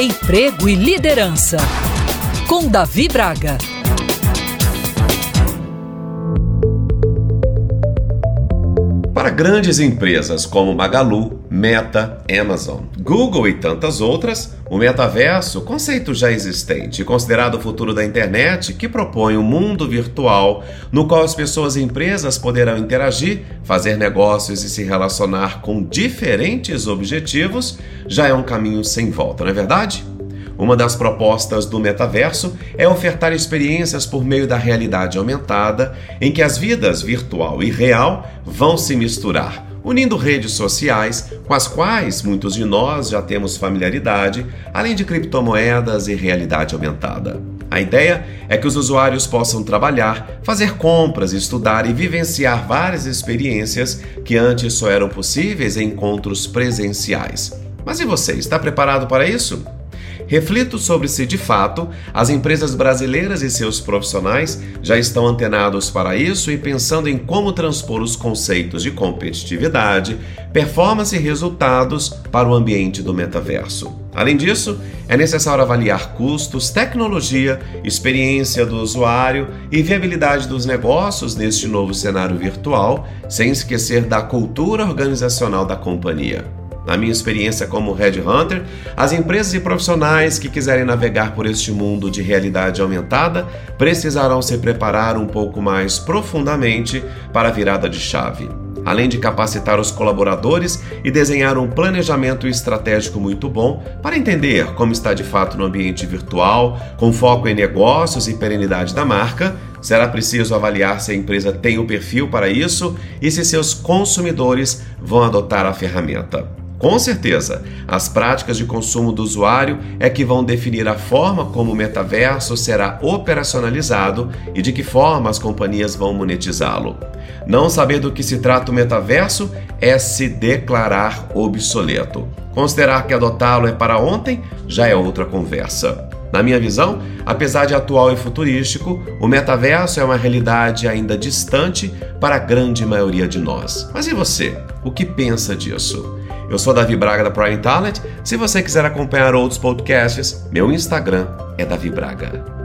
Emprego e Liderança, com Davi Braga. Para grandes empresas como Magalu, Meta, Amazon, Google e tantas outras, o metaverso, conceito já existente, considerado o futuro da internet, que propõe um mundo virtual no qual as pessoas e empresas poderão interagir, fazer negócios e se relacionar com diferentes objetivos, já é um caminho sem volta, não é verdade? Uma das propostas do metaverso é ofertar experiências por meio da realidade aumentada, em que as vidas virtual e real vão se misturar, unindo redes sociais com as quais muitos de nós já temos familiaridade, além de criptomoedas e realidade aumentada. A ideia é que os usuários possam trabalhar, fazer compras, estudar e vivenciar várias experiências que antes só eram possíveis em encontros presenciais. Mas e você, está preparado para isso? Reflito sobre se, de fato, as empresas brasileiras e seus profissionais já estão antenados para isso e pensando em como transpor os conceitos de competitividade, performance e resultados para o ambiente do metaverso. Além disso, é necessário avaliar custos, tecnologia, experiência do usuário e viabilidade dos negócios neste novo cenário virtual, sem esquecer da cultura organizacional da companhia. Na minha experiência como headhunter, as empresas e profissionais que quiserem navegar por este mundo de realidade aumentada precisarão se preparar um pouco mais profundamente para a virada de chave. Além de capacitar os colaboradores e desenhar um planejamento estratégico muito bom para entender como está de fato no ambiente virtual, com foco em negócios e perenidade da marca, será preciso avaliar se a empresa tem o perfil para isso e se seus consumidores vão adotar a ferramenta. Com certeza, as práticas de consumo do usuário é que vão definir a forma como o metaverso será operacionalizado e de que forma as companhias vão monetizá-lo. Não saber do que se trata o metaverso é se declarar obsoleto. Considerar que adotá-lo é para ontem já é outra conversa. Na minha visão, apesar de atual e futurístico, o metaverso é uma realidade ainda distante para a grande maioria de nós. Mas e você? O que pensa disso? Eu sou Davi Braga da Prime Talent. Se você quiser acompanhar outros podcasts, meu Instagram é Davi Braga.